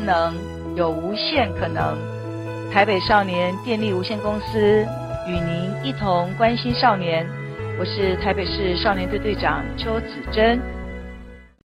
能，有无限可能。台北少年电力无限公司与您一同关心少年。我是台北市少年队队长邱子珍。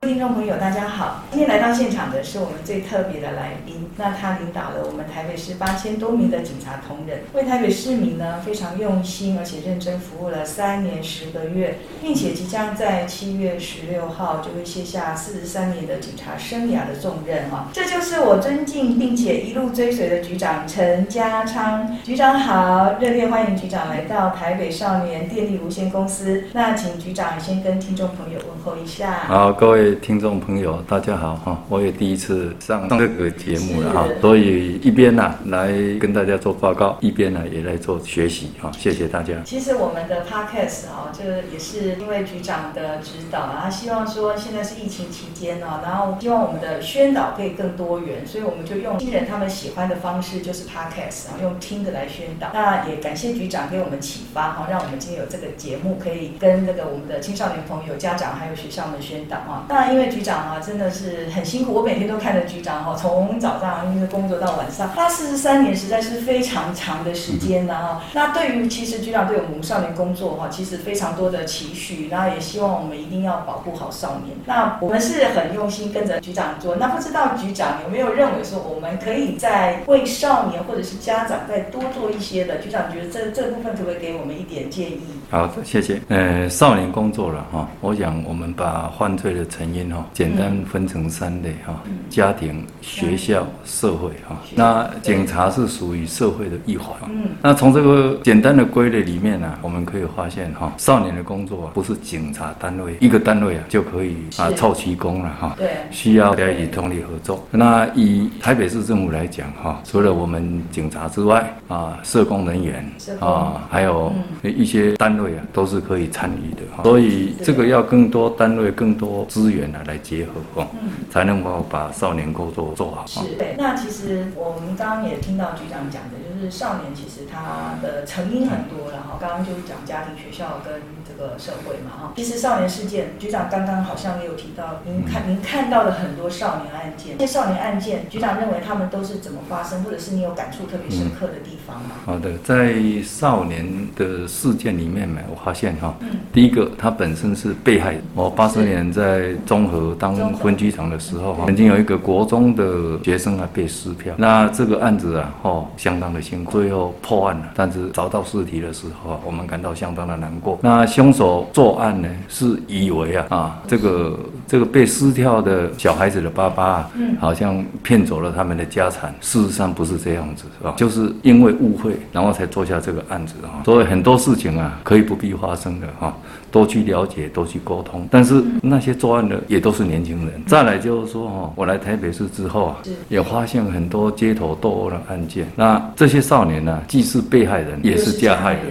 听众朋友，大家好！今天来到现场的是我们最特别的来宾，那他领导了我们台北市八千多名的警察同仁，为台北市民呢非常用心而且认真服务了三年十个月，并且即将在七月十六号就会卸下四十三年的警察生涯的重任哈。这就是我尊敬并且一路追随的局长陈家昌局长好，热烈欢迎局长来到台北少年电力无限公司。那请局长先跟听众朋友问候一下。好，各位。听众朋友，大家好哈！我也第一次上这个节目了哈，所以一边呢来跟大家做报告，一边呢也来做学习哈。谢谢大家。其实我们的 podcast 哈，这也是因为局长的指导啊，他希望说现在是疫情期间呢，然后希望我们的宣导可以更多元，所以我们就用新人他们喜欢的方式，就是 podcast 啊，用听的来宣导。那也感谢局长给我们启发哈，让我们今天有这个节目可以跟那个我们的青少年朋友、家长还有学校们宣导啊。那因为局长啊，真的是很辛苦。我每天都看着局长哈，从早上因为工作到晚上，他四十三年实在是非常长的时间了哈。那对于其实局长对我们少年工作哈，其实非常多的期许，然后也希望我们一定要保护好少年。那我们是很用心跟着局长做。那不知道局长有没有认为说，我们可以在为少年或者是家长再多做一些的？局长觉得这这部分可不可以给我们一点建议？好的，谢谢。呃，少年工作了哈，我想我们把犯罪的成因哈。简单分成三类哈，家庭、学校、社会哈。那警察是属于社会的一环。嗯。那从这个简单的归类里面呢，我们可以发现哈，少年的工作不是警察单位一个单位啊就可以啊凑齐工了哈。对。需要大家一起通力合作。那以台北市政府来讲哈，除了我们警察之外啊，社工人员啊，还有一些单位啊，都是可以参与的。所以这个要更多单位、更多资源啊来。结合哦，才能够把少年工作做好。是，对。那其实我们刚刚也听到局长讲的，就是少年其实他的成因很多，然后刚刚就是讲家庭、学校跟这个社会嘛哈。其实少年事件，局长刚刚好像也有提到，您看您看到的很多少年案件，这些少年案件，局长认为他们都是怎么发生，或者是你有感触特别深刻的地方吗？好的，在少年的事件里面呢，我发现哈，第一个他本身是被害人，我八十年在综合。当分局长的时候，曾经有一个国中的学生啊被撕票，那这个案子啊，哦，相当的辛苦，最后破案了。但是找到尸体的时候啊，我们感到相当的难过。那凶手作案呢，是以为啊啊，这个这个被撕掉的小孩子的爸爸啊，好像骗走了他们的家产。事实上不是这样子，是吧？就是因为误会，然后才做下这个案子啊。所以很多事情啊，可以不必发生的哈，多去了解，多去沟通。但是那些作案的也都是。年轻人。再来就是说哈，我来台北市之后啊，也发现很多街头斗殴的案件。那这些少年呢，既是被害人，也是加害人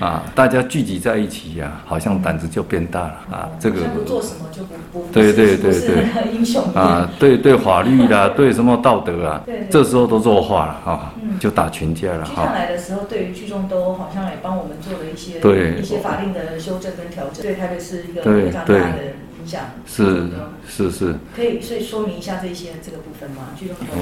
啊。大家聚集在一起呀，好像胆子就变大了啊。这个不做什么就不不对对对对 英雄啊，对对法律啦，对什么道德啊，这时候都弱化了哈，就打群架了。上来的时候，对于聚众斗殴好像也帮我们做了一些对一些法令的修正跟调整，对台北是一个非常大的影响。是是是，可以所以说明一下这些这个部分吗？聚众斗殴，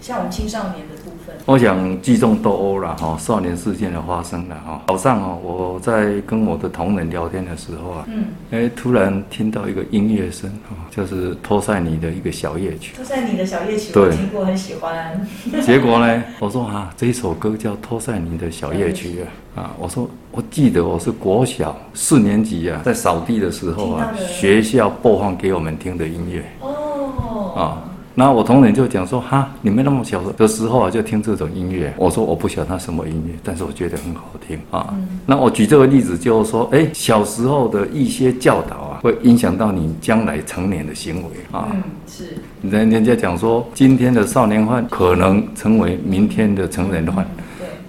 像我们青少年的部分。我想聚众斗殴了哈，少年事件的发生了哈。早上哦，我在跟我的同仁聊天的时候啊，嗯，哎，突然听到一个音乐声啊，就是托塞尼的一个小夜曲。托塞尼的小夜曲，我听过，很喜欢。结果呢，我说啊，这一首歌叫托塞尼的小夜曲啊。啊，我说我记得我是国小四年级啊，在扫地的时候啊，学校播放给我们听的音乐。哦。啊，那我同仁就讲说，哈，你们那么小的时候啊，就听这种音乐。我说我不晓得它什么音乐，但是我觉得很好听啊。嗯、那我举这个例子就是说，哎，小时候的一些教导啊，会影响到你将来成年的行为啊。嗯，是。人人家讲说，今天的少年犯可能成为明天的成人犯。嗯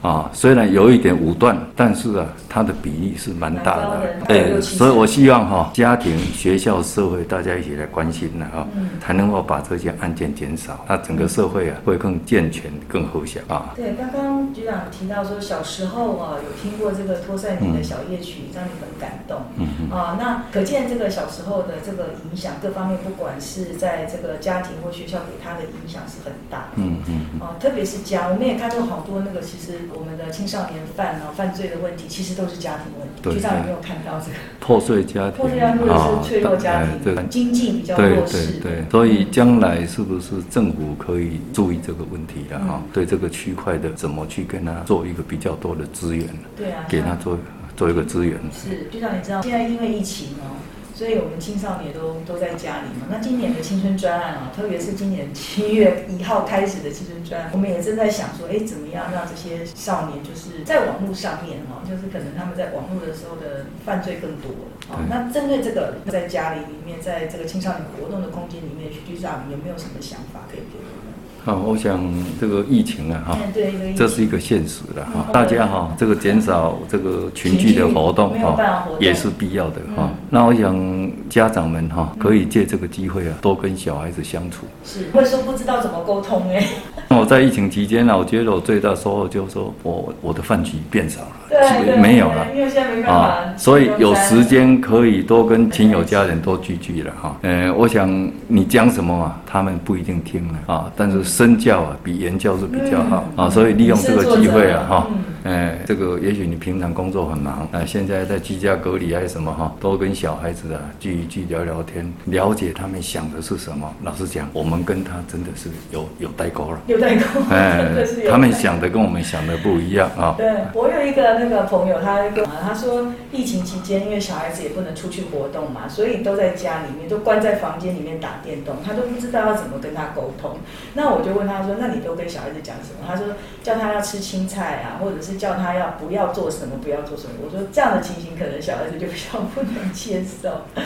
啊，虽然有一点武断，但是啊，它的比例是蛮大的。哎，所以我希望哈，家庭、学校、社会大家一起来关心了哈，才能够把这些案件减少，那整个社会啊会更健全、更和谐啊。对，刚刚局长提到说，小时候啊有听过这个托赛尼的小夜曲，让你很感动。嗯嗯。啊，那可见这个小时候的这个影响，各方面不管是在这个家庭或学校给他的影响是很大的。嗯嗯。啊，特别是家，我们也看到好多那个，其实我们的青少年犯啊犯罪的问题，其实都是家庭问题。局长有没有看到这个破碎家庭？破碎家庭或者是脆弱家庭，对经济比较弱势。对对对。所以将来是不是政府可以注意这个问题的哈？对这个区块的怎么去跟他做一个比较多的资源？对啊，给他做做一个资源。是局长，你知道现在因为疫情哦。所以我们青少年都都在家里嘛。那今年的青春专案啊，特别是今年七月一号开始的青春专案，我们也正在想说，哎，怎么样让这些少年就是在网络上面哈，就是可能他们在网络的时候的犯罪更多啊。那针对这个，在家里里面，在这个青少年活动的空间里面，徐局长有没有什么想法可以给我们？好，我想这个疫情啊，哈，这是一个现实的哈，大家哈，这个减少这个群聚的活动哈，也是必要的哈。那我想家长们哈，可以借这个机会啊，多跟小孩子相处。是，会说不知道怎么沟通哎。那我在疫情期间呢，我觉得我最大收获就是说我我的饭局变少了，对，没有了，因为现在没办法，所以有时间可以多跟亲友家人多聚聚了哈。嗯，我想你讲什么啊，他们不一定听了啊，但是。身教啊，比言教是比较好啊，所以利用这个机会啊，哈，哎，这个也许你平常工作很忙，啊，现在在居家隔离还是什么哈，多跟小孩子啊聚一聚，聊聊天，了解他们想的是什么。老实讲，我们跟他真的是有有代沟了，有代沟，哎，他们想的跟我们想的不一样啊。对，我有一个那个朋友，他跟他说，疫情期间因为小孩子也不能出去活动嘛，所以都在家里面，都关在房间里面打电动，他都不知道要怎么跟他沟通。那我。我就问他说：“那你都跟小孩子讲什么？”他说：“叫他要吃青菜啊，或者是叫他要不要做什么，不要做什么。”我说：“这样的情形，可能小孩子就比较不能接受。”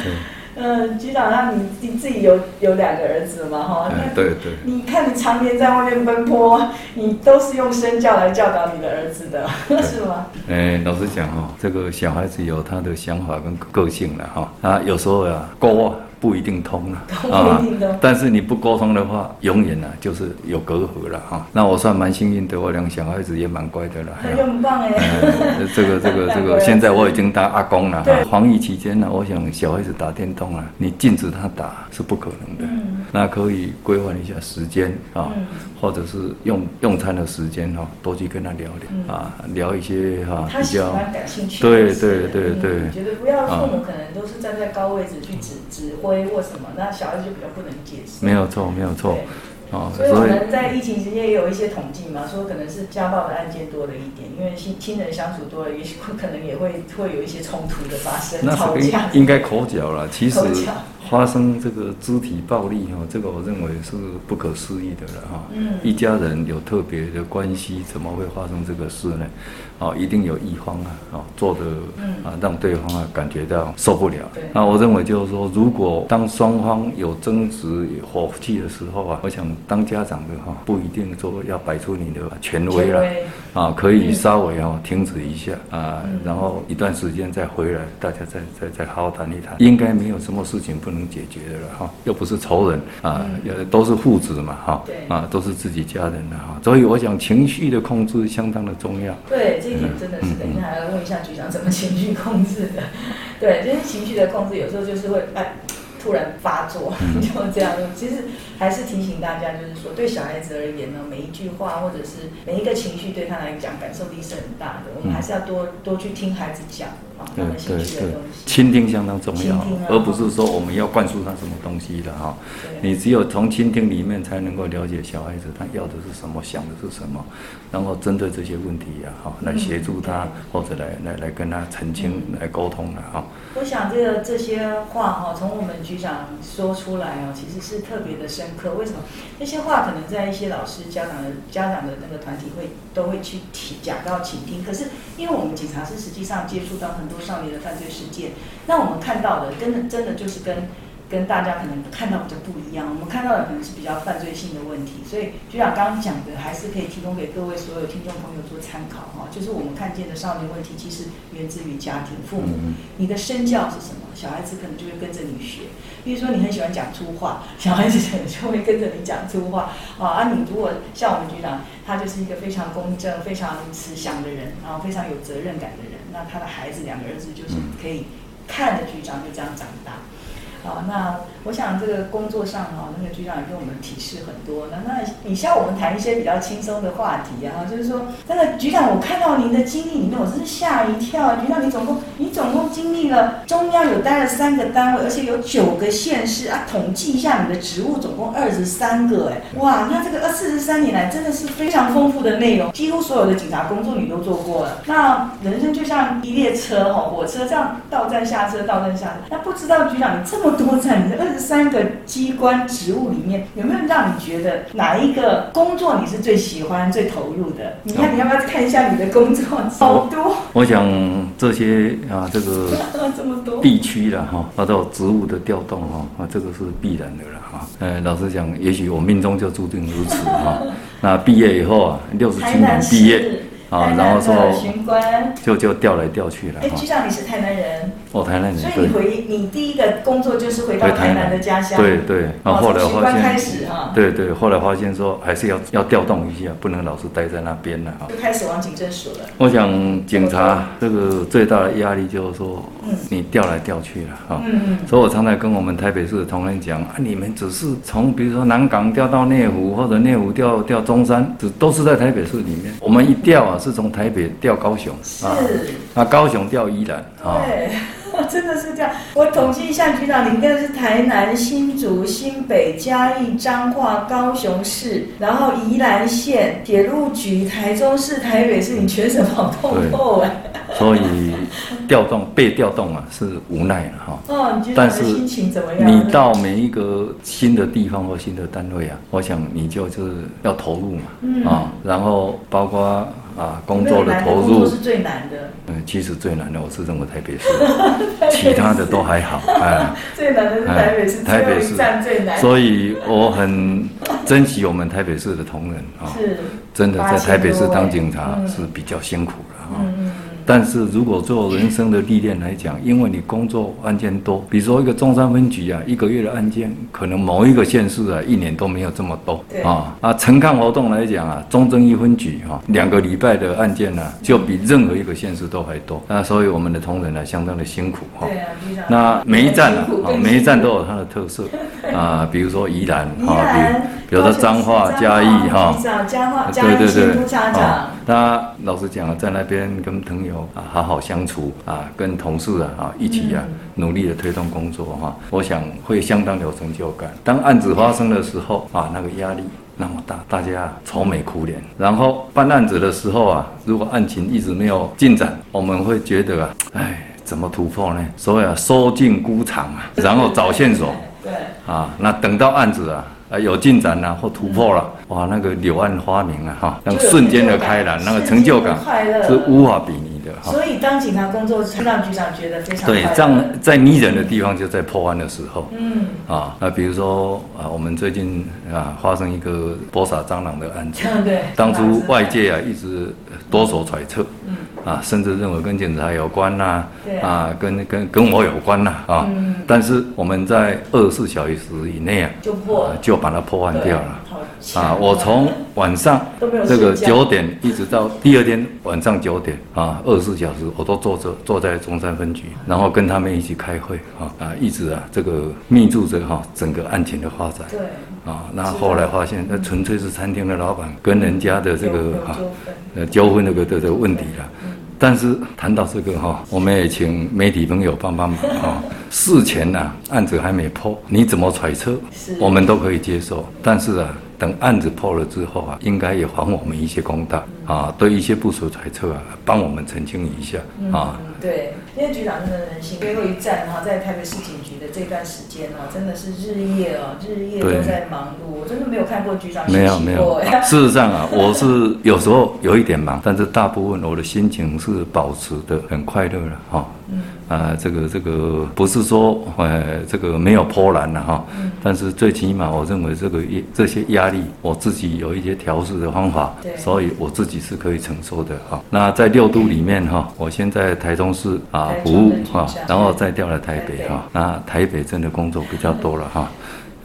嗯，局长，那你你自己有有两个儿子嘛？哈，对对。你看你常年在外面奔波，你都是用身教来教导你的儿子的，是吗？哎，老实讲哈，这个小孩子有他的想法跟个性了哈。啊，有时候呀，沟啊。不一定通了啊，但是你不沟通的话，永远呢就是有隔阂了哈。那我算蛮幸运的，我两个小孩子也蛮乖的了。很棒哎。这个这个 这个，现在我已经当阿公了哈。防疫期间呢，我想小孩子打电动啊，你禁止他打是不可能的。那可以规范一下时间啊，或者是用用餐的时间哈，多去跟他聊聊啊，聊一些哈比较。对对对对。觉得不要父母可能都是站在高位置去指指挥。或什么，那小孩子就比较不能解释。没有错，没有错。哦，所以我们在疫情期间也有一些统计嘛，说可能是家暴的案件多了一点，因为亲亲人相处多了，也许可能也会会有一些冲突的发生，吵架。应该口角了，其实发生这个肢体暴力哈，这个我认为是不可思议的了哈。嗯。一家人有特别的关系，怎么会发生这个事呢？哦，一定有一方啊，哦，做的啊，让对方啊感觉到受不了。那我认为就是说，如果当双方有争执、有火气的时候啊，我想当家长的哈，不一定说要摆出你的权威了啊，可以稍微啊停止一下啊，然后一段时间再回来，大家再再再好好谈一谈，应该没有什么事情不能解决的了哈，又不是仇人啊，都是父子嘛哈，啊，都是自己家人的哈，所以我想情绪的控制相当的重要。对。这一点真的是，等一下还要问一下局长怎么情绪控制的？对，就是情绪的控制，有时候就是会哎突然发作，就这样。其实还是提醒大家，就是说对小孩子而言呢，每一句话或者是每一个情绪对他来讲感受力是很大的。我们还是要多多去听孩子讲。对对对，倾听相当重要，而不是说我们要灌输他什么东西的哈。你只有从倾听里面才能够了解小孩子他要的是什么，想的是什么，然后针对这些问题呀哈，来协助他或者来来来跟他澄清、来沟通的哈。我想这个这些话哈，从我们局长说出来哦，其实是特别的深刻。为什么？这些话可能在一些老师、家长的家长的那个团体会都会去提讲到倾听，可是因为我们警察是实际上接触到很多。少年的犯罪事件，那我们看到的，真的真的就是跟跟大家可能看到的就不一样。我们看到的可能是比较犯罪性的问题，所以局长刚刚讲的还是可以提供给各位所有听众朋友做参考哈。就是我们看见的少年问题，其实源自于家庭、父母。你的身教是什么？小孩子可能就会跟着你学。比如说你很喜欢讲粗话，小孩子可能就会跟着你讲粗话啊。啊，你如果像我们局长，他就是一个非常公正、非常慈祥的人，然后非常有责任感的人，那他的孩子两个儿子就是可以看着局长就这样长大。好，那我想这个工作上哈，那个局长也跟我们提示很多。那那你像我们谈一些比较轻松的话题啊，就是说，那个局长，我看到您的经历里面，我真是吓一跳。局长，你总共你总共经历了中央有待了三个单位，而且有九个县市啊。统计一下你的职务，总共二十三个，哎，哇，那这个二四十三年来真的是非常丰富的内容，几乎所有的警察工作你都做过了。那人生就像一列车哈，火车这样到站下车，到站下车。那不知道局长你这么。多在你的二十三个机关职务里面，有没有让你觉得哪一个工作你是最喜欢、最投入的？你看，你要不要看一下你的工作？好多。我，我想这些啊，这个这么多地区了哈，包括职务的调动哈，啊，这个是必然的了哈。呃，老实讲，也许我命中就注定如此哈。那毕业以后啊，六十七年毕业。啊，然后说就就调来调去了。哎，局长，你是台南人？哦，台南人。所以你回你第一个工作就是回到台南的家乡。对对。然后后来发现，开始啊。对对，后来发现说还是要要调动一下，不能老是待在那边了哈。就开始往警政署了。我想警察这个最大的压力就是说，你调来调去了哈。嗯嗯。所以我常常跟我们台北市的同仁讲啊，你们只是从比如说南港调到内湖，或者内湖调调中山，只都是在台北市里面。我们一调啊。是从台北调高雄，是啊，高雄调宜兰，对，真的是这样。我统计一下，局长，你应该是台南、新竹、新北、嘉义、彰化、高雄市，然后宜兰县铁路局、台中市、台北市，你全省跑通透哎。所以调动被调动啊，是无奈了哈。哦，你觉得心情怎么样？你到每一个新的地方或新的单位啊，我想你就就是要投入嘛，嗯、啊，然后包括。啊，工作的投入是最难的。嗯，其实最难的，我是认为台北市，其他的都还好。哎，最难的是台北市，台北市站最难。所以我很珍惜我们台北市的同仁啊，是，真的在台北市当警察是比较辛苦的啊。但是如果做人生的历练来讲，因为你工作案件多，比如说一个中山分局啊，一个月的案件可能某一个县市啊，一年都没有这么多对啊。啊，陈抗活动来讲啊，中正一分局哈，两个礼拜的案件呢、啊，就比任何一个县市都还多。那所以我们的同仁呢，相当的辛苦哈。对啊，那每一站啊，每一站都有它的特色啊，比如说宜兰啊，比如说彰化、嘉义哈，对对对，啊，他老实讲啊，在那边跟朋友。啊，好好相处啊，跟同事啊啊一起啊，努力的推动工作哈，我想会相当有成就感。当案子发生的时候啊，那个压力那么大，大家愁眉苦脸。然后办案子的时候啊，如果案情一直没有进展，我们会觉得啊，哎，怎么突破呢？所以啊，收进孤场啊，然后找线索。对。啊，那等到案子啊。啊，有进展了、啊、或突破了，哇，那个柳暗花明啊，哈，那个瞬间的开朗，那个成就感是无法比拟的哈。所以当警察工作是让局长觉得非常对，这样在迷人的地方就在破案的时候，嗯，啊，那比如说啊，我们最近啊发生一个播撒蟑螂的案子，对，当初外界啊一直多所揣测，嗯。啊，甚至认为跟警察有关呐、啊，啊，啊，跟跟跟我有关呐，啊，嗯、但是我们在二十四小时以内啊，就破、啊，就把它破案掉了。啊，我从晚上这个九点一直到第二天晚上九点啊，二十四小时我都坐着坐在中山分局，然后跟他们一起开会啊啊，一直啊这个密注着哈整个案情的发展。对。啊，那后来发现那纯粹是餐厅的老板跟人家的这个哈呃纠纷那个的的问题了。但是谈到这个哈，我们也请媒体朋友帮帮忙啊。事前呢，案子还没破，你怎么揣测，我们都可以接受。但是啊，等案子破了之后啊，应该也还我们一些公道。啊，对一些部署揣测啊，帮我们澄清一下啊。嗯，对，因为局长真的人心，最后一站哈，在台北市警局的这段时间呢，真的是日夜哦，日夜都在忙碌，我真的没有看过局长没有没有。事实上啊，我是有时候有一点忙，但是大部分我的心情是保持的很快乐的哈。嗯。啊，这个这个不是说呃，这个没有波澜了哈，但是最起码我认为这个这些压力，我自己有一些调试的方法，所以我自己是可以承受的哈。那在六都里面哈，我先在台中市啊服务哈，然后再调来台北哈。那台北真的工作比较多了哈。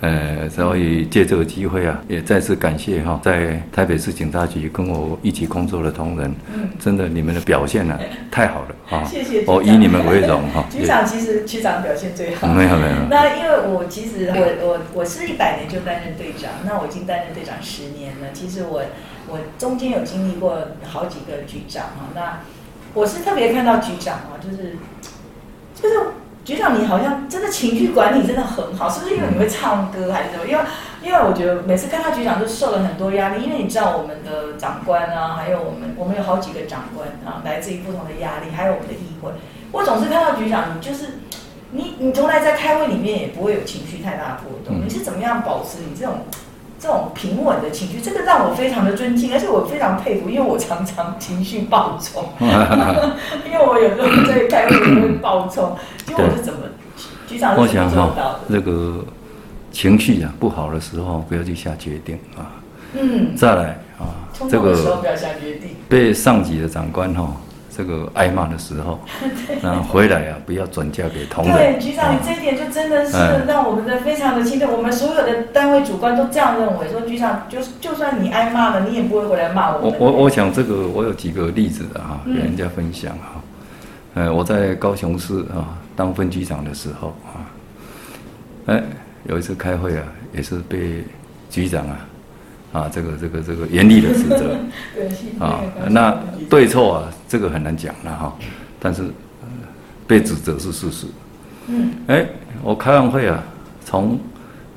呃，所以借这个机会啊，也再次感谢哈，在台北市警察局跟我一起工作的同仁，嗯，真的你们的表现呢，太好了啊！谢谢，我以你们为荣哈。局长其实局长表现最好。没有没有。那因为我其实我我我是一百年就担任队长，那我已经担任队长十年了。其实我我中间有经历过好几个局长啊，那我是特别看到局长啊，就是就是。局长，你好像真的情绪管理真的很好，是不是因为你会唱歌还是什么？因为因为我觉得每次看到局长都受了很多压力，因为你知道我们的长官啊，还有我们我们有好几个长官啊，来自于不同的压力，还有我们的议会。我总是看到局长，你就是你你从来在开会里面也不会有情绪太大的波动，你是怎么样保持你这种？这种平稳的情绪，这个让我非常的尊敬，而且我非常佩服，因为我常常情绪暴冲，因为我有时候在开会会暴冲，就我是怎么局长是怎么做到的？这个情绪啊不好的时候不要去下决定啊，嗯，再来啊，这个时候不要下决定，被上级的长官哈。这个挨骂的时候，然后回来啊，不要转嫁给同仁。对，局长，你这一点就真的是让我们的非常的钦佩。我们所有的单位主管都这样认为，说局长就就算你挨骂了，你也不会回来骂我们。我我我想这个我有几个例子的哈，给人家分享哈。呃，我在高雄市啊当分局长的时候啊，哎，有一次开会啊，也是被局长啊。啊，这个这个这个严厉的指责，啊，那对错啊，这个很难讲了哈。但是被指责是事实。嗯。哎，我开完会啊，从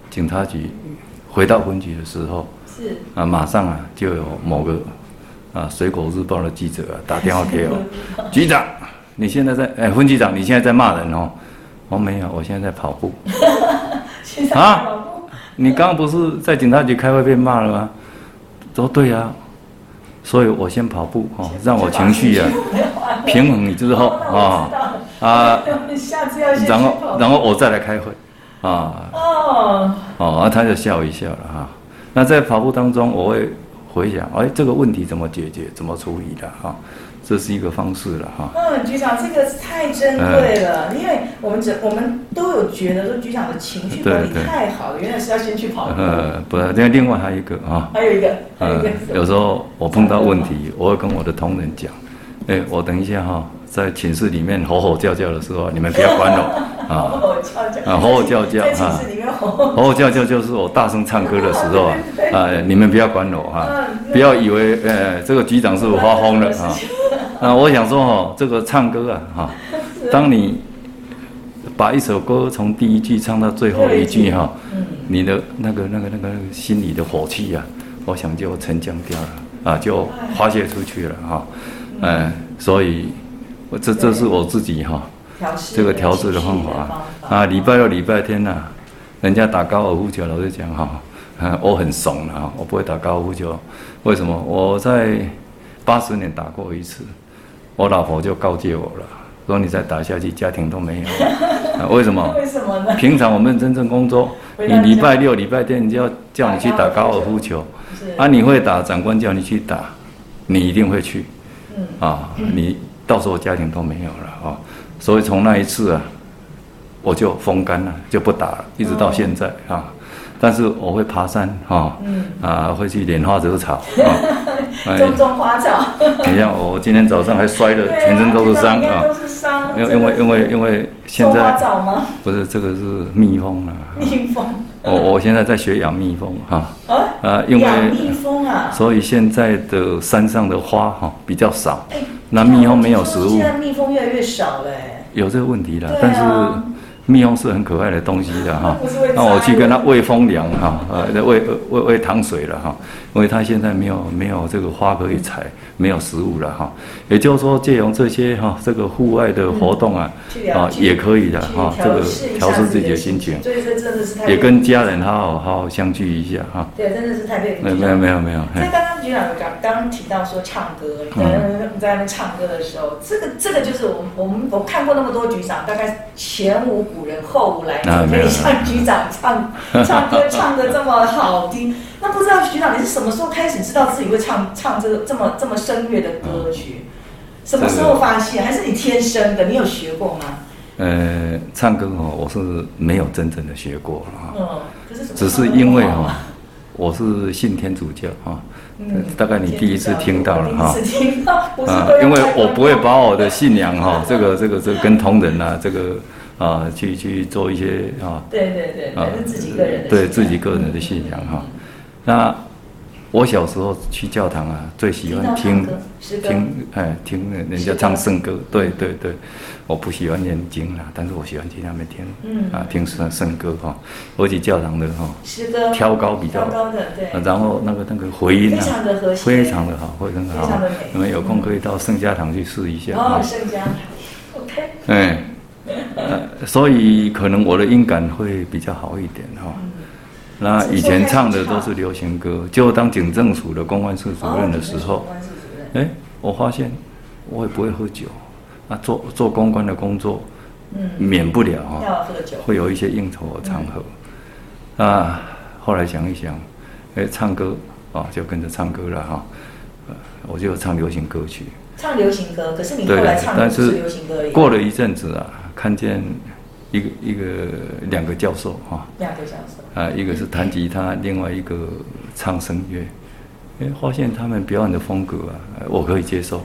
警察局回到分局的时候，是啊，马上啊就有某个啊《水果日报》的记者啊打电话给我，局长，你现在在哎，分局长，你现在在骂人哦？我没有，我现在在跑步。啊？你刚刚不是在警察局开会被骂了吗？说对呀、啊，所以我先跑步哦，让我情绪啊平衡，你之后 啊啊，然后然后我再来开会啊哦哦，他就笑一笑了哈。那在跑步当中，我会回想，哎，这个问题怎么解决，怎么处理的哈。这是一个方式了哈。嗯，局长，这个太珍贵了，嗯、因为我们这我们都有觉得说局长的情绪管理太好了，原来是要先去跑步。呃，不是，另另外还有一个啊，还有一个，还有一个。有时候我碰到问题，我会跟我的同仁讲，哎，我等一下哈，在寝室里面吼吼叫叫的时候，你们不要管我 啊。吼吼叫叫啊，吼吼叫叫啊，吼吼叫叫就是我大声唱歌的时候啊，啊，你们不要管我哈，不要以为呃这个局长是我发疯了啊。啊，我想说哈，这个唱歌啊，哈，当你把一首歌从第一句唱到最后一句哈，你的那个那个那个心里的火气啊，我想就沉降掉了啊，就发泄出去了哈，嗯，所以，我这这是我自己哈，这个调适的方法啊，礼拜六礼拜天呐，人家打高尔夫球，老师讲哈，我很怂的哈，我不会打高尔夫球，为什么？我在八十年打过一次。我老婆就告诫我了，说你再打下去，家庭都没有了。啊，为什么？为什么呢？平常我们真正工作，你礼拜六、礼拜天就要叫你去打高尔夫球，啊，你会打，长官叫你去打，你一定会去。啊，你到时候家庭都没有了啊。所以从那一次啊，我就风干了，就不打了，一直到现在啊。但是我会爬山哈，啊，会去莲花惹草啊，种种花草。你看我今天早上还摔了全身都是伤啊，都是伤。因因为因为因为现在不是这个是蜜蜂啊，蜜蜂。我我现在在学养蜜蜂哈，啊，因为养蜜蜂啊，所以现在的山上的花哈比较少，那蜜蜂没有食物。现在蜜蜂越来越少嘞。有这个问题了，但是。蜜蜂是很可爱的东西的哈，那我去跟它喂蜂粮哈，呃，喂喂喂糖水了哈，因为它现在没有没有这个花可以采，没有食物了哈。也就是说，借用这些哈，这个户外的活动啊，啊也可以的哈，这个调试自己的心情，所以这真的是也跟家人好好好好相聚一下哈。对，真的是太佩服。没有没有没有刚局长刚刚刚提到说唱歌，嗯在那边唱歌的时候，这个这个就是我们我们我看过那么多局长，大概前无古人后无来者，可以像局长唱唱歌 唱的这么好听。那不知道局长你是什么时候开始知道自己会唱唱这个这么这么声乐的歌曲？什么时候发现？还是你天生的？你有学过吗？呃，唱歌哦，我是没有真正的学过啊。嗯，只是因为哈，我是信天主教哈。嗯，大概你第一次听到了哈。第一次听到。啊，因为我不会把我的信仰哈，这个这个这个跟同仁呐，这个啊去去做一些啊。对对对，啊，自己个人的。对自己个人的信仰哈。那我小时候去教堂啊，最喜欢听听哎听人家唱圣歌，对对对，我不喜欢念经啦，但是我喜欢听他们听，嗯。啊听圣圣歌哈，我去教堂的哈，诗歌。挑高比较。高的对，然后那个那个回音啊，非常的好，会很好，你们有空可以到圣家堂去试一下哦，圣家堂，OK，哎，所以可能我的音感会比较好一点哈。那以前唱的都是流行歌，就当警政署的公关室主任的时候，哎，我发现我也不会喝酒，那做做公关的工作，免不了哈，会有一些应酬的场合，那后来想一想，哎，唱歌啊，就跟着唱歌了哈，我就唱流行歌曲，唱流行歌，可是你后来唱的是流行歌，过了一阵子啊，看见。一个一个两个教授哈，两个教授啊，一个是弹吉他，另外一个唱声乐，哎，发现他们表演的风格啊，我可以接受，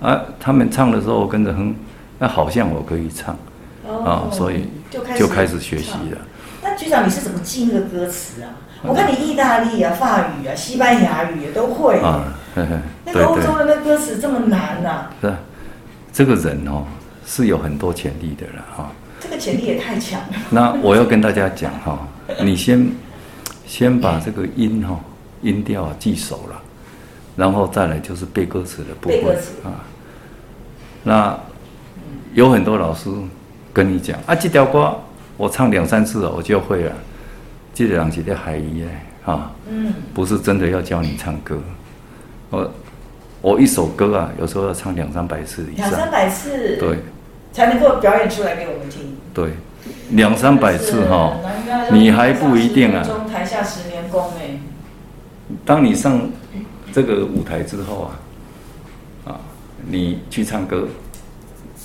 啊，他们唱的时候跟着哼，那好像我可以唱，啊，所以就开始学习了。那局长你是怎么记那个歌词啊？我看你意大利啊、法语啊、西班牙语也都会啊，那个欧洲的那歌词这么难呐？是，这个人哦是有很多潜力的了哈。这个潜力也太强了。那我要跟大家讲哈，你先先把这个音哈音调啊记熟了，然后再来就是背歌词的部分啊。那有很多老师跟你讲啊，这条歌我唱两三次我就会了。这两句的海义啊，嗯，不是真的要教你唱歌。我我一首歌啊，有时候要唱两三百次以上。两三百次。对。才能够表演出来给我们听。对，两三百次哈，你还不一定啊。中台下十年功哎。当你上这个舞台之后啊，啊，你去唱歌，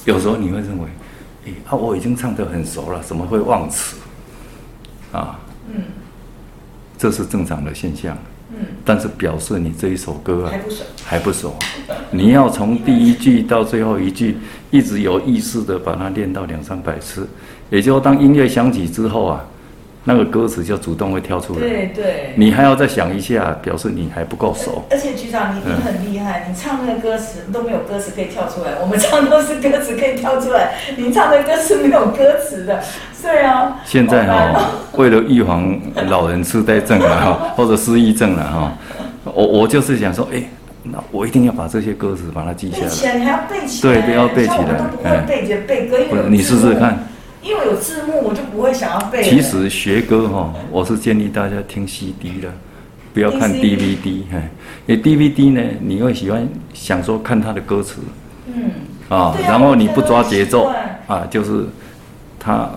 有时候你会认为，哎，啊，我已经唱得很熟了，怎么会忘词？啊，嗯，这是正常的现象。嗯，但是表示你这一首歌啊还不熟，还不熟。你要从第一句到最后一句，一直有意识的把它练到两三百次，也就当音乐响起之后啊，那个歌词就主动会跳出来。对对。你还要再想一下，表示你还不够熟。而且局长，你你很厉害，你唱那个歌词都没有歌词可以跳出来，我们唱都是歌词可以跳出来，你唱的歌是没有歌词的。对啊，现在哈、哦，为了预防老人痴呆症啊，哈，或者失忆症了哈，我我就是想说，哎，那我一定要把这些歌词把它记下来。背起来，你还要背起来。对，都要背起来。我都不你试试看。因为有字幕，我就不会想要背。其实学歌哈，我是建议大家听 CD 的，不要看 DVD。哎，因为 DVD 呢，你会喜欢想说看它的歌词，嗯，啊，然后你不抓节奏啊，就是它。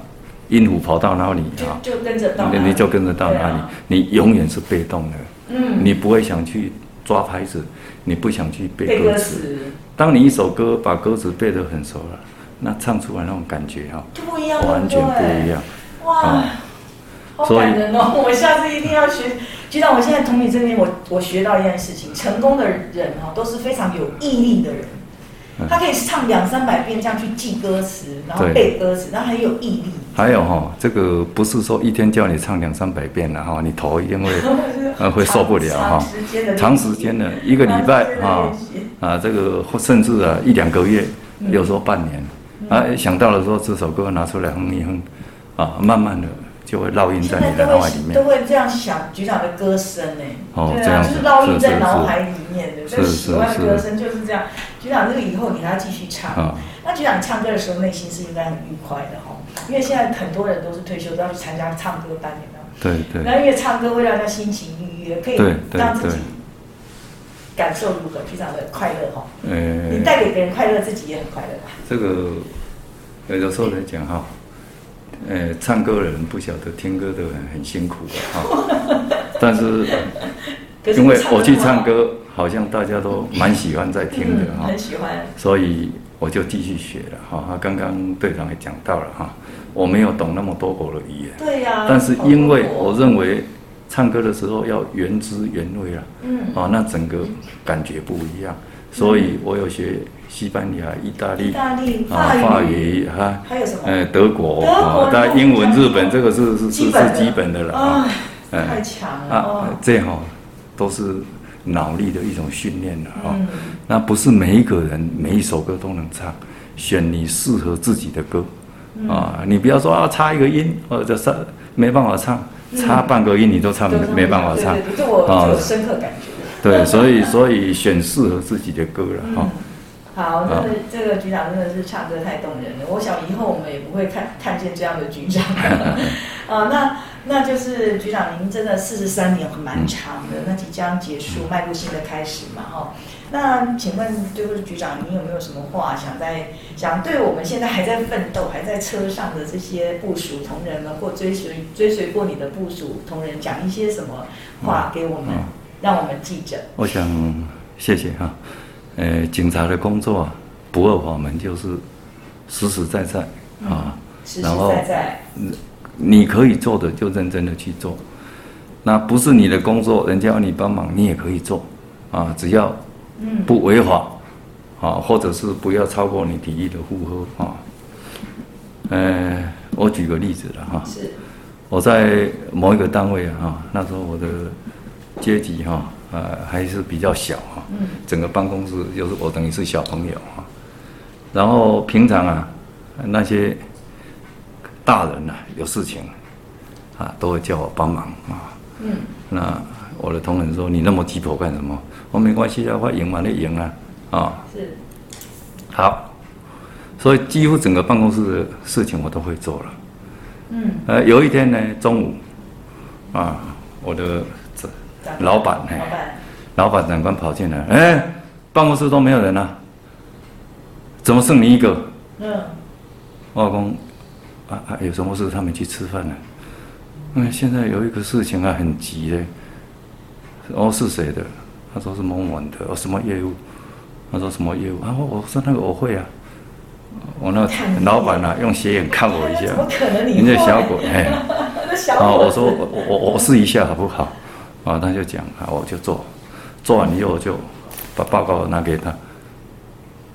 音符跑到哪里啊？就跟着到，你就跟着到哪里，你永远是被动的。嗯，你不会想去抓拍子，你不想去背歌词。当你一首歌把歌词背得很熟了，那唱出来那种感觉哈，不一样，完全不一样。哇，好感人哦！我下次一定要学。就像我现在从你这边，我我学到一件事情：成功的人哈，都是非常有毅力的人。他可以唱两三百遍这样去记歌词，然后背歌词，然后很有毅力。还有哈，这个不是说一天叫你唱两三百遍了哈，你头一定会呃会受不了哈。长时间的一个礼拜啊啊，这个甚至啊一两个月，有时候半年，啊，想到了说这首歌拿出来哼一哼，啊，慢慢的就会烙印在你的脑海里面。都会这样想局长的歌声呢？哦，对啊，这样就是烙印在脑海里面的。是是是。喜欢的歌声就是这样。局长，这个以后你还要继续唱。啊。那局长唱歌的时候，内心是应该很愉快的哈，因为现在很多人都是退休都要去参加唱歌班，有没有？对对。然后因为唱歌会让他心情愉悦，可以让自己。感受如何？非常的快乐哈。呃，你带给别人快乐，自己也很快乐吧？这个有时候来讲哈，呃，唱歌的人不晓得听歌的人很辛苦的哈。但是，因为我去唱歌，好像大家都蛮喜欢在听的哈。很喜欢。所以我就继续学了哈。刚刚队长也讲到了哈，我没有懂那么多国的语言。对呀。但是因为我认为。唱歌的时候要原汁原味啊，嗯，哦，那整个感觉不一样，所以我有学西班牙、意大利、啊法语。哈，还有什么？呃，德国啊，但英文、日本这个是是是是基本的了啊，太强了啊，这样都是脑力的一种训练了啊，那不是每一个人每一首歌都能唱，选你适合自己的歌啊，你不要说啊差一个音或者是没办法唱。差半个音你都唱没办法唱，这我有深刻感觉。对，所以所以选适合自己的歌了哈。好，那这个局长真的是唱歌太动人了。我想以后我们也不会看看见这样的局长。啊，那那就是局长您真的四十三年很蛮长的，那即将结束，迈入新的开始嘛哈。那请问，就是局长，你有没有什么话想在想对我们现在还在奋斗、还在车上的这些部署同仁们，或追随追随过你的部署同仁，讲一些什么话给我们，让我们记着？我想谢谢哈，呃，警察的工作不二法门，就是实实在在啊，实实在在，你可以做的就认真的去做，那不是你的工作，人家要你帮忙，你也可以做啊，只要。不违法，啊，或者是不要超过你体力的负荷啊。呃，我举个例子了哈。是。我在某一个单位啊，那时候我的阶级哈，呃，还是比较小哈。嗯。整个办公室就是我等于是小朋友哈。然后平常啊，那些大人呐，有事情啊，都会叫我帮忙啊。嗯。那我的同仁说：“你那么急迫干什么？”我没关系的话，赢完了赢啊，啊，是，好，所以几乎整个办公室的事情我都会做了。嗯，呃，有一天呢，中午，啊，我的老板，哎，老板长官跑进来，哎，办公室都没有人啊，怎么剩你一个？嗯，我老公，啊啊，有什么事？他们去吃饭了。嗯，现在有一个事情啊，很急嘞。哦，是谁的？他说是某某的，哦，什么业务？他说什么业务？啊，后我说那个我会啊，我那个老板啊，用斜眼看我一下，你这小鬼，哎，啊，我说我我我试一下好不好？啊，他就讲啊，我就做，做完以后我就把报告拿给他，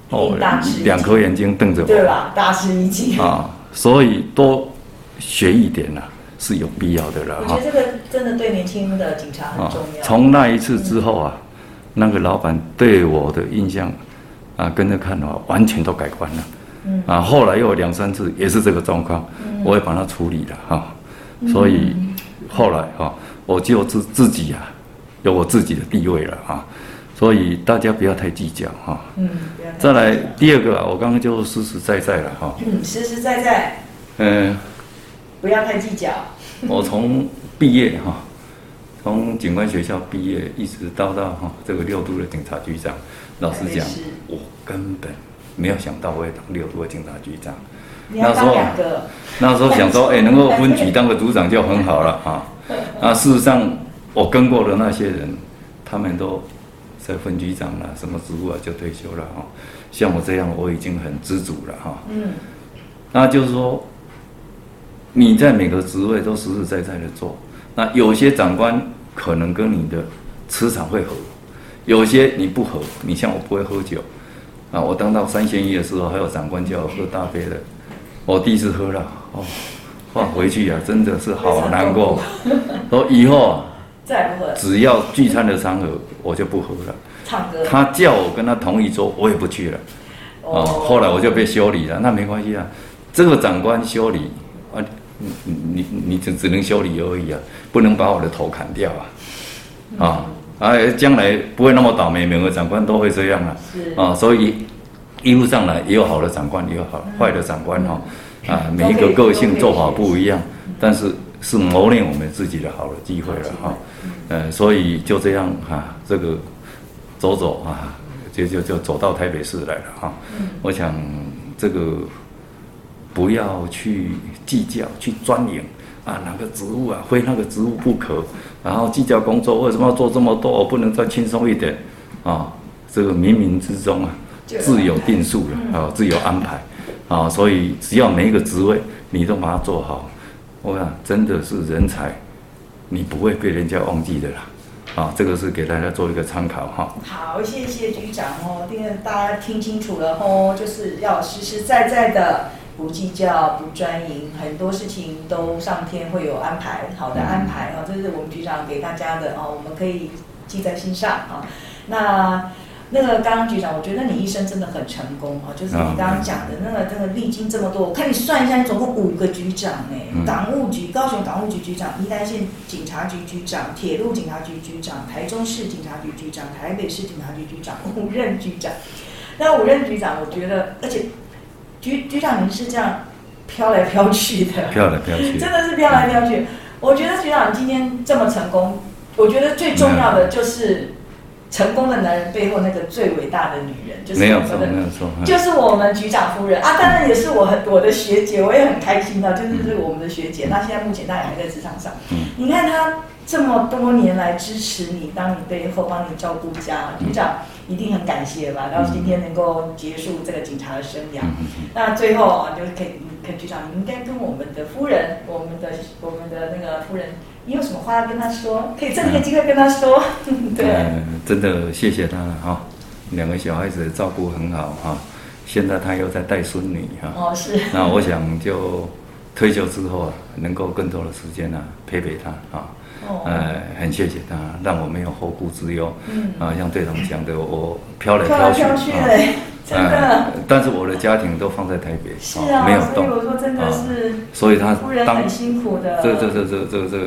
哦，两颗眼睛瞪着我，对吧？大吃一惊啊，所以多学一点呐。是有必要的了。我觉得这个真的对年轻的警察很重要。从那一次之后啊，那个老板对我的印象啊，跟着看的话，完全都改观了。嗯。啊，后来又有两三次也是这个状况，嗯我也把它处理了哈。所以后来哈，我就自自己啊，有我自己的地位了啊。所以大家不要太计较哈。嗯。再来第二个啊，我刚刚就实实在在了哈。嗯，实实在在。嗯。不要太计较。我从毕业哈，从警官学校毕业，一直到到哈这个六都的警察局长。老实讲，我根本没有想到我会当六都的警察局长。那时候，那时候想说，哎，能够分局当个组长就很好了哈。那，事实上，我跟过的那些人，他们都在分局长了，什么职务啊就退休了哈。像我这样，我已经很知足了哈。嗯，那就是说。你在每个职位都实实在在的做，那有些长官可能跟你的磁场会合，有些你不合。你像我不会喝酒，啊，我当到三线一的时候，还有长官叫我喝大杯的，我第一次喝了，哦，哇，回去啊，真的是好难过。说以后啊，再不喝，只要聚餐的场合，我就不喝了。唱歌，他叫我跟他同一桌，我也不去了。哦，后来我就被修理了，那没关系啊，这个长官修理啊，你你你只只能修理而已啊，不能把我的头砍掉啊，啊，哎，将来不会那么倒霉，每个长官都会这样啊，啊，所以一路上来也有好的长官，也有好坏的长官哈，啊，每一个个性做法不一样，但是是磨练我们自己的好的机会了哈，呃，所以就这样哈，这个走走啊。就就就走到台北市来了哈，我想这个不要去计较，去钻研啊，哪个职务啊，非那个职务不可，然后计较工作为什么要做这么多，我不能再轻松一点啊？这个冥冥之中啊，自有定数的啊，自有安排啊，所以只要每一个职位你都把它做好，我想真的是人才，你不会被人家忘记的啦。啊，这个是给大家做一个参考哈。好，谢谢局长哦，这个大家听清楚了哦，就是要实实在在的，不计较，不专营，很多事情都上天会有安排，好的安排啊，这是我们局长给大家的哦，我们可以记在心上啊。那。那个刚刚局长，我觉得你一生真的很成功啊，就是你刚刚讲的那个，那个历经这么多，我看你算一下，你总共五个局长哎，港务局、高雄港务局局长、宜兰县警察局局长、铁路警察局局长、台中市警察局局长、台北市警察局局长，五任局长。那五任局长，我觉得，而且局局长您是这样飘来飘去的，飘来飘去，真的是飘来飘去。我觉得局长今天这么成功，我觉得最重要的就是。成功的男人背后那个最伟大的女人，就是我们的，没有错，就是我们局长夫人。啊，当然也是我很我的学姐，我也很开心的，就是是我们的学姐。那现在目前她也还在职场上，你看她这么多年来支持你，当你背后帮你照顾家，局长一定很感谢吧？然后今天能够结束这个警察的生涯，那最后啊，就是可以跟局长，你应该跟我们的夫人，我们的我们的那个夫人。你有什么话要跟他说？可以趁这个机会跟他说。嗯、对、嗯，真的谢谢他了哈。两个小孩子照顾很好哈，现在他又在带孙女哈。哦，是。那我想就退休之后啊，能够更多的时间呢陪陪他啊。哦。呃，很谢谢他，让我没有后顾之忧。嗯。啊，像队长讲的，我飘来飘去，飘来飘去的，真的、呃。但是我的家庭都放在台北，是啊，没有动。所以我说真的是。所以他夫人很辛苦的。这这这这这这。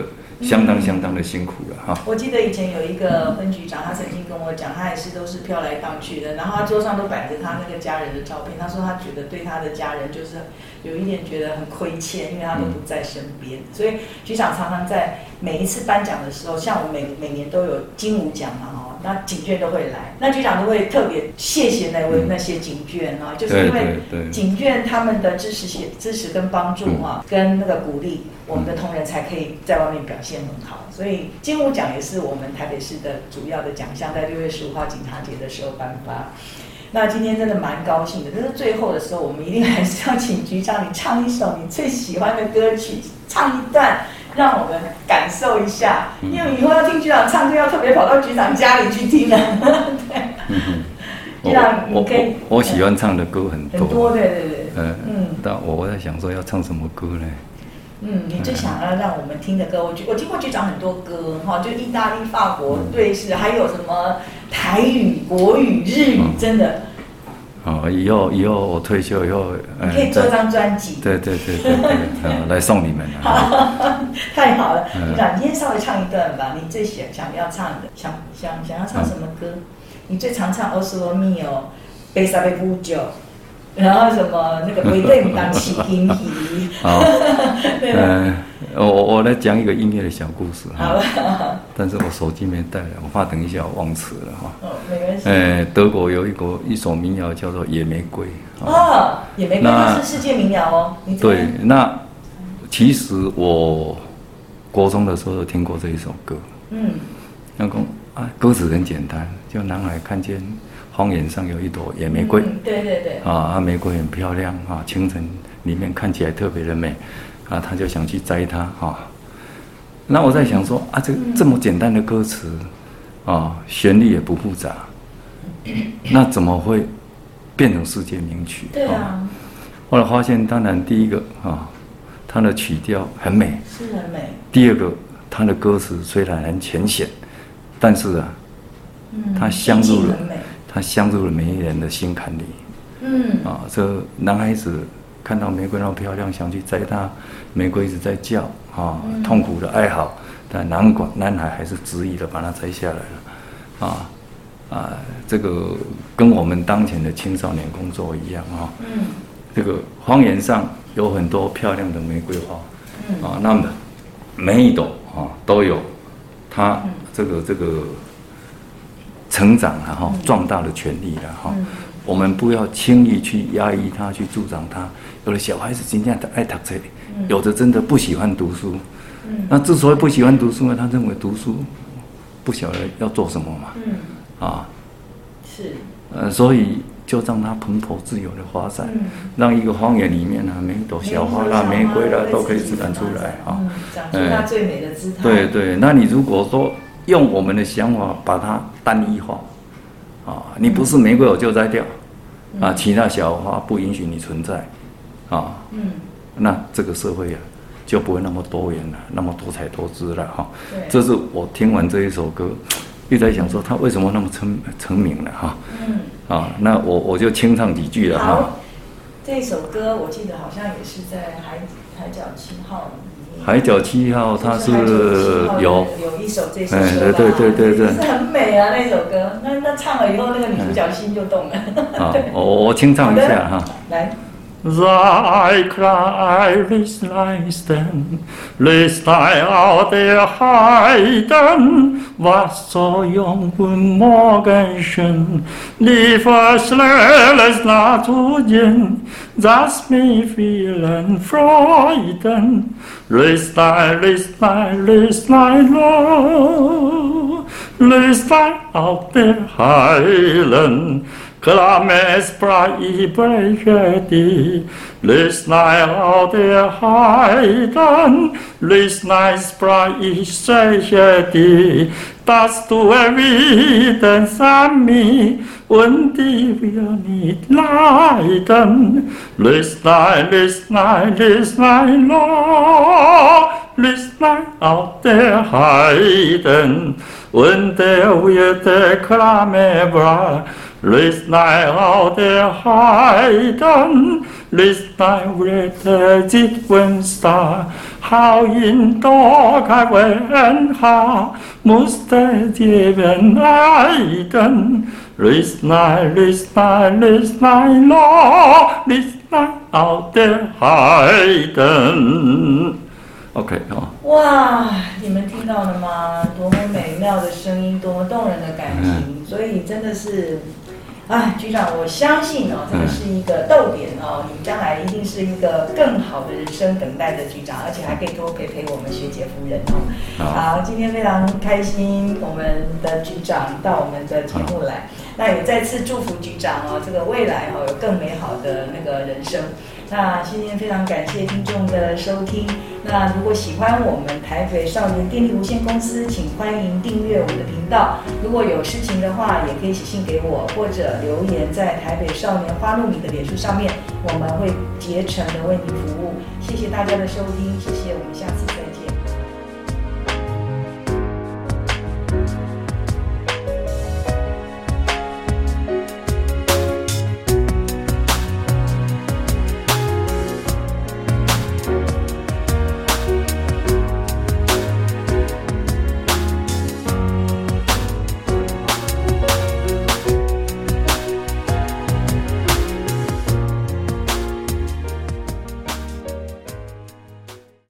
相当相当的辛苦了哈、我记得以前有一个分局长，他曾经跟我讲，他也是都是飘来荡去的，然后他桌上都摆着他那个家人的照片。他说他觉得对他的家人就是有一点觉得很亏欠，因为他都不在身边。所以局长常常在每一次颁奖的时候，像我每每年都有金武奖嘛哈。那警眷都会来，那局长都会特别谢谢那位那些警眷啊，就是因为警眷他们的支持、支持跟帮助啊，跟那个鼓励，我们的同仁才可以在外面表现很好。所以金武奖也是我们台北市的主要的奖项，在六月十五号警察节的时候颁发。那今天真的蛮高兴的，但是最后的时候，我们一定还是要请局长你唱一首你最喜欢的歌曲，唱一段。让我们感受一下，因为以后要听局长唱歌，要特别跑到局长家里去听啊。对，局长，我可以，我喜欢唱的歌很多，很多，对对对。嗯嗯，但我在想说要唱什么歌呢？嗯，你最想要让我们听的歌，我我听过局长很多歌哈，就意大利、法国、瑞士，还有什么台语、国语、日语，真的。哦，以后以后我退休以后，你可以做张专辑。对对对对对，来送你们。好，太好了，你今天稍微唱一段吧，你最想想要唱的，想想想要唱什么歌？你最常唱《欧斯罗密欧》《贝萨贝布酒》，然后什么那个《维对姆当起音提》。好，嗯。我我来讲一个音乐的小故事哈，但是我手机没带来，我怕等一下我忘词了哈。哦，没关系。哎，德国有一个一首民谣叫做《野玫瑰》。哦，野玫瑰那是世界民谣哦。对，那其实我国中的时候有听过这一首歌。嗯。那个啊，歌词很简单，就男孩看见荒原上有一朵野玫瑰。嗯、对对对。啊，玫瑰很漂亮啊，清晨里面看起来特别的美。啊，他就想去摘它哈、啊。那我在想说啊，这这么简单的歌词，啊，旋律也不复杂，那怎么会变成世界名曲？对啊。后来发现，当然第一个啊，它的曲调很美，是很美。第二个，它的歌词虽然很浅显，但是啊，它镶入了，它镶入了每一个人的心坎里。嗯，啊，这男孩子看到玫瑰那么漂亮，想去摘它，玫瑰一直在叫，啊，痛苦的哀嚎，但男管男孩还是执意的把它摘下来了，啊，啊，这个跟我们当前的青少年工作一样啊，嗯，这个荒原上有很多漂亮的玫瑰花，嗯，啊，那么每一朵啊都有它这个这个。成长了哈壮大的权利了哈，我们不要轻易去压抑他，去助长他。有的小孩子今天爱读书，有的真的不喜欢读书。那之所以不喜欢读书呢，他认为读书不晓得要做什么嘛。啊，是。呃，所以就让他蓬勃自由的发展，让一个荒野里面呢，每一朵小花啦、玫瑰啦都可以自然出来啊。长出它最美的姿态。对对，那你如果说。用我们的想法把它单一化，啊，你不是玫瑰我就摘掉，啊，其他小花不允许你存在，啊，嗯，那这个社会啊就不会那么多元了，那么多彩多姿了哈。这是我听完这一首歌，一直在想说他为什么那么成成名了哈。嗯，啊，那我我就清唱几句了哈。好，这首歌我记得好像也是在海海角七号。海角七号，它是有有一首这首歌，对对对对对，是很美啊那首歌。那那唱了以后，那个女主角心就动了。好，我我清唱一下哈。来。Thy Christ leisten, löst dein der heiden, was zur jungen Morgenschen, die verschlelles Naturien, das mit vielen Freuden, löst dein, löst dein, löst dein Lob, lässt dein der Heiden, Klame spraji brejeti, Lisnaj rade hajdan, Lisnaj spraji sejeti, Das du erwidern, Sami, und die wir nicht leiden. Lisnaj, Lisnaj, Lisnaj, lo, Lisnaj auf der Heiden, und der wird der Klame breit, List nei auf der Heiden, list nei wrette Zitwenstar, hau in Dog wen ha, musste geben Eiden. List nei, list nei, list nei lo, list nei auf der Heiden. OK 好。哇，你们听到了吗？多么美妙的声音，多么动人的感情，所以真的是。哎，局长，我相信哦，这个是一个逗点哦，你将来一定是一个更好的人生等待着局长，而且还可以多陪陪我们学姐夫人哦。好，今天非常开心，我们的局长到我们的节目来，那也再次祝福局长哦，这个未来哦有更美好的那个人生。那今天非常感谢听众的收听。那如果喜欢我们台北少年电力无限公司，请欢迎订阅我们的频道。如果有事情的话，也可以写信给我，或者留言在台北少年花露米的脸书上面，我们会竭诚的为您服务。谢谢大家的收听，谢谢，我们下次见。